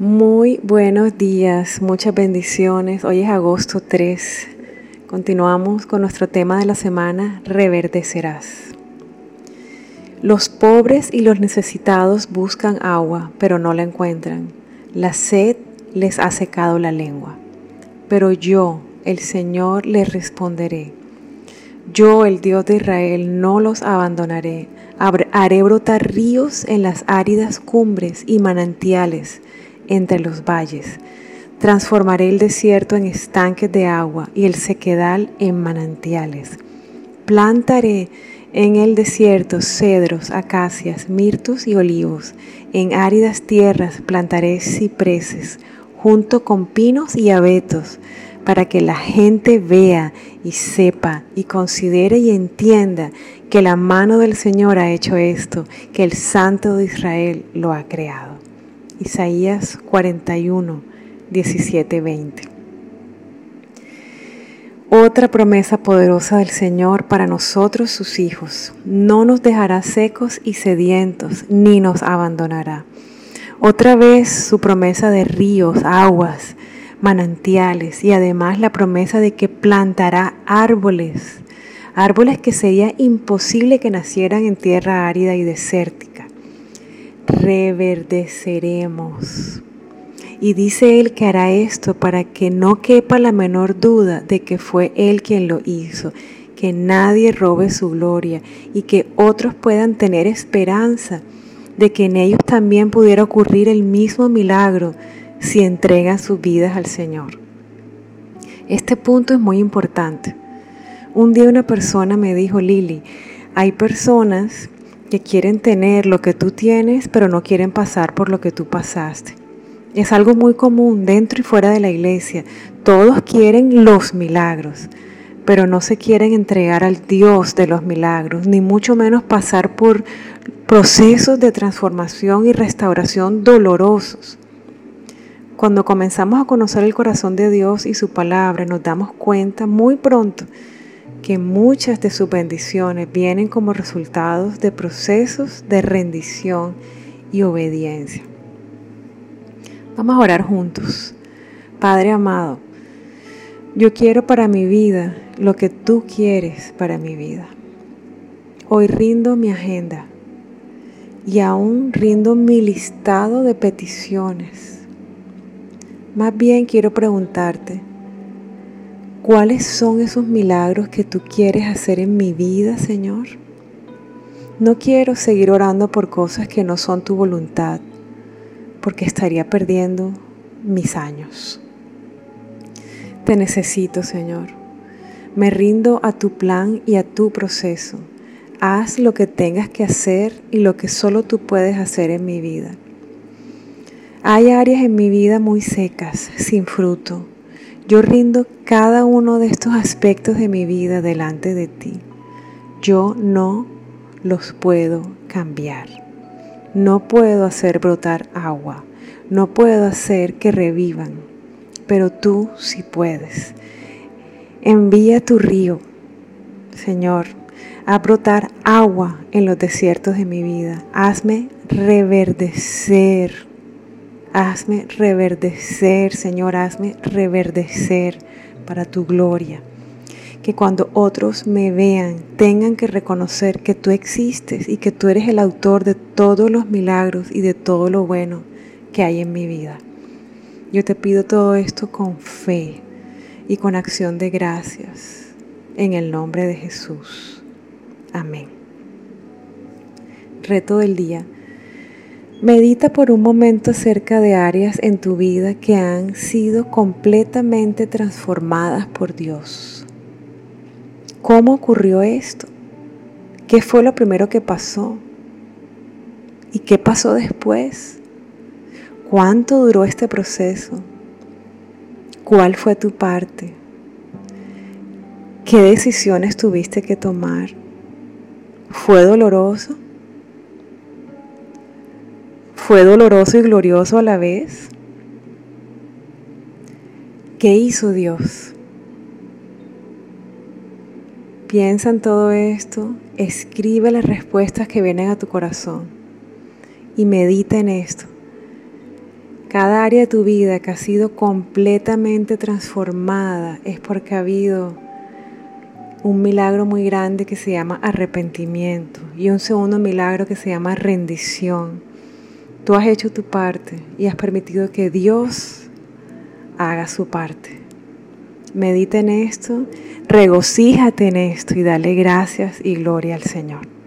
Muy buenos días, muchas bendiciones. Hoy es agosto 3. Continuamos con nuestro tema de la semana, reverdecerás. Los pobres y los necesitados buscan agua, pero no la encuentran. La sed les ha secado la lengua. Pero yo, el Señor, les responderé. Yo, el Dios de Israel, no los abandonaré. Haré brotar ríos en las áridas cumbres y manantiales entre los valles. Transformaré el desierto en estanques de agua y el sequedal en manantiales. Plantaré en el desierto cedros, acacias, mirtos y olivos. En áridas tierras plantaré cipreses, junto con pinos y abetos, para que la gente vea y sepa y considere y entienda que la mano del Señor ha hecho esto, que el Santo de Israel lo ha creado. Isaías 41, 17, 20. Otra promesa poderosa del Señor para nosotros sus hijos. No nos dejará secos y sedientos, ni nos abandonará. Otra vez su promesa de ríos, aguas, manantiales y además la promesa de que plantará árboles, árboles que sería imposible que nacieran en tierra árida y desértica reverdeceremos. Y dice Él que hará esto para que no quepa la menor duda de que fue Él quien lo hizo, que nadie robe su gloria y que otros puedan tener esperanza de que en ellos también pudiera ocurrir el mismo milagro si entregan sus vidas al Señor. Este punto es muy importante. Un día una persona me dijo, Lili, hay personas que quieren tener lo que tú tienes, pero no quieren pasar por lo que tú pasaste. Es algo muy común dentro y fuera de la iglesia. Todos quieren los milagros, pero no se quieren entregar al Dios de los milagros, ni mucho menos pasar por procesos de transformación y restauración dolorosos. Cuando comenzamos a conocer el corazón de Dios y su palabra, nos damos cuenta muy pronto que muchas de sus bendiciones vienen como resultados de procesos de rendición y obediencia. Vamos a orar juntos. Padre amado, yo quiero para mi vida lo que tú quieres para mi vida. Hoy rindo mi agenda y aún rindo mi listado de peticiones. Más bien quiero preguntarte, ¿Cuáles son esos milagros que tú quieres hacer en mi vida, Señor? No quiero seguir orando por cosas que no son tu voluntad, porque estaría perdiendo mis años. Te necesito, Señor. Me rindo a tu plan y a tu proceso. Haz lo que tengas que hacer y lo que solo tú puedes hacer en mi vida. Hay áreas en mi vida muy secas, sin fruto, yo rindo cada uno de estos aspectos de mi vida delante de ti. Yo no los puedo cambiar. No puedo hacer brotar agua. No puedo hacer que revivan. Pero tú sí puedes. Envía tu río, Señor, a brotar agua en los desiertos de mi vida. Hazme reverdecer Hazme reverdecer, Señor, hazme reverdecer para tu gloria. Que cuando otros me vean tengan que reconocer que tú existes y que tú eres el autor de todos los milagros y de todo lo bueno que hay en mi vida. Yo te pido todo esto con fe y con acción de gracias en el nombre de Jesús. Amén. Reto del día Medita por un momento acerca de áreas en tu vida que han sido completamente transformadas por Dios. ¿Cómo ocurrió esto? ¿Qué fue lo primero que pasó? ¿Y qué pasó después? ¿Cuánto duró este proceso? ¿Cuál fue tu parte? ¿Qué decisiones tuviste que tomar? ¿Fue doloroso? ¿Fue doloroso y glorioso a la vez? ¿Qué hizo Dios? Piensa en todo esto, escribe las respuestas que vienen a tu corazón y medita en esto. Cada área de tu vida que ha sido completamente transformada es porque ha habido un milagro muy grande que se llama arrepentimiento y un segundo milagro que se llama rendición. Tú has hecho tu parte y has permitido que Dios haga su parte. Medita en esto, regocíjate en esto y dale gracias y gloria al Señor.